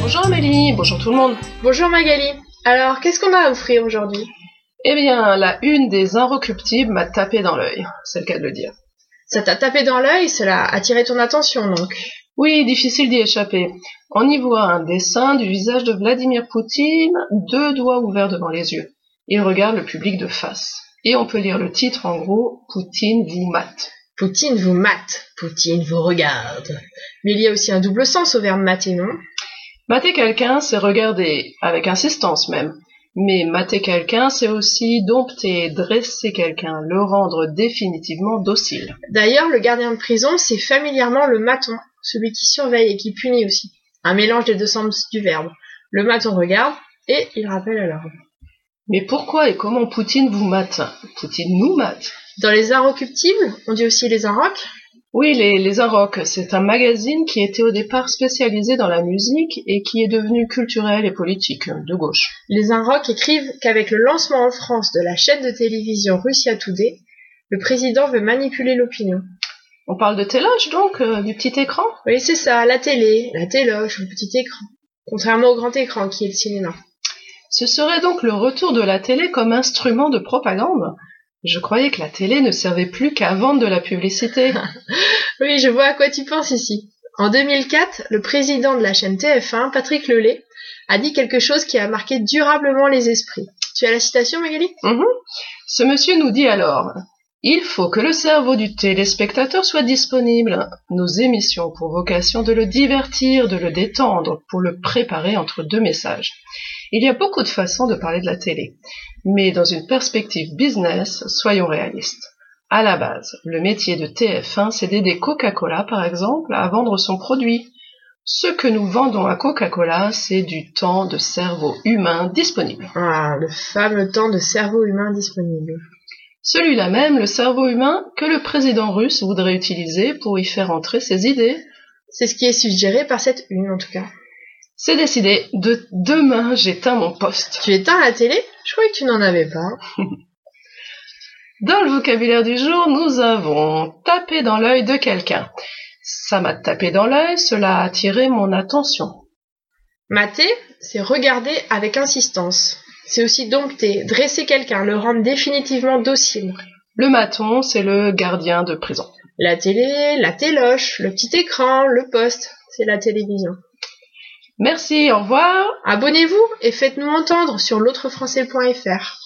Bonjour Amélie, bonjour tout le monde. Bonjour Magali. Alors, qu'est-ce qu'on a à offrir aujourd'hui? Eh bien, la une des Inrecuptibles m'a tapé dans l'œil, c'est le cas de le dire. Ça t'a tapé dans l'œil, cela a attiré ton attention donc? Oui, difficile d'y échapper. On y voit un dessin du visage de Vladimir Poutine, deux doigts ouverts devant les yeux. Il regarde le public de face. Et on peut lire le titre en gros Poutine vous mate. Poutine vous mate, Poutine vous regarde. Mais il y a aussi un double sens au verbe mater, non? Mater quelqu'un, c'est regarder, avec insistance même. Mais mater quelqu'un, c'est aussi dompter, dresser quelqu'un, le rendre définitivement docile. D'ailleurs, le gardien de prison, c'est familièrement le maton, celui qui surveille et qui punit aussi. Un mélange des deux sens du verbe. Le maton regarde et il rappelle à l'ordre. Mais pourquoi et comment Poutine vous mate? Poutine nous mate Dans les Inrecuptibles, on dit aussi les Inrocks Oui, les, les Inrocks, c'est un magazine qui était au départ spécialisé dans la musique et qui est devenu culturel et politique, de gauche. Les Inrocks écrivent qu'avec le lancement en France de la chaîne de télévision Russia Today, le président veut manipuler l'opinion. On parle de téloche donc, euh, du petit écran? Oui, c'est ça, la télé, la téloche, le petit écran. Contrairement au grand écran qui est le cinéma. Ce serait donc le retour de la télé comme instrument de propagande Je croyais que la télé ne servait plus qu'à vendre de la publicité. Oui, je vois à quoi tu penses ici. En 2004, le président de la chaîne TF1, Patrick Lelay, a dit quelque chose qui a marqué durablement les esprits. Tu as la citation, Magali? Mhm. Ce monsieur nous dit alors Il faut que le cerveau du téléspectateur soit disponible. Nos émissions ont pour vocation de le divertir, de le détendre, pour le préparer entre deux messages. Il y a beaucoup de façons de parler de la télé, mais dans une perspective business, soyons réalistes. À la base, le métier de TF1, c'est d'aider Coca-Cola, par exemple, à vendre son produit. Ce que nous vendons à Coca-Cola, c'est du temps de cerveau humain disponible. Ah, le fameux temps de cerveau humain disponible. Celui-là même, le cerveau humain, que le président russe voudrait utiliser pour y faire entrer ses idées. C'est ce qui est suggéré par cette une, en tout cas. C'est décidé. De demain, j'éteins mon poste. Tu éteins la télé? Je croyais que tu n'en avais pas. Dans le vocabulaire du jour, nous avons tapé dans l'œil de quelqu'un. Ça m'a tapé dans l'œil, cela a attiré mon attention. Mater, c'est regarder avec insistance. C'est aussi dompter, dresser quelqu'un, le rendre définitivement docile. Le maton, c'est le gardien de prison. La télé, la téloche, le petit écran, le poste, c'est la télévision. Merci, au revoir. Abonnez-vous et faites-nous entendre sur l'autrefrançais.fr.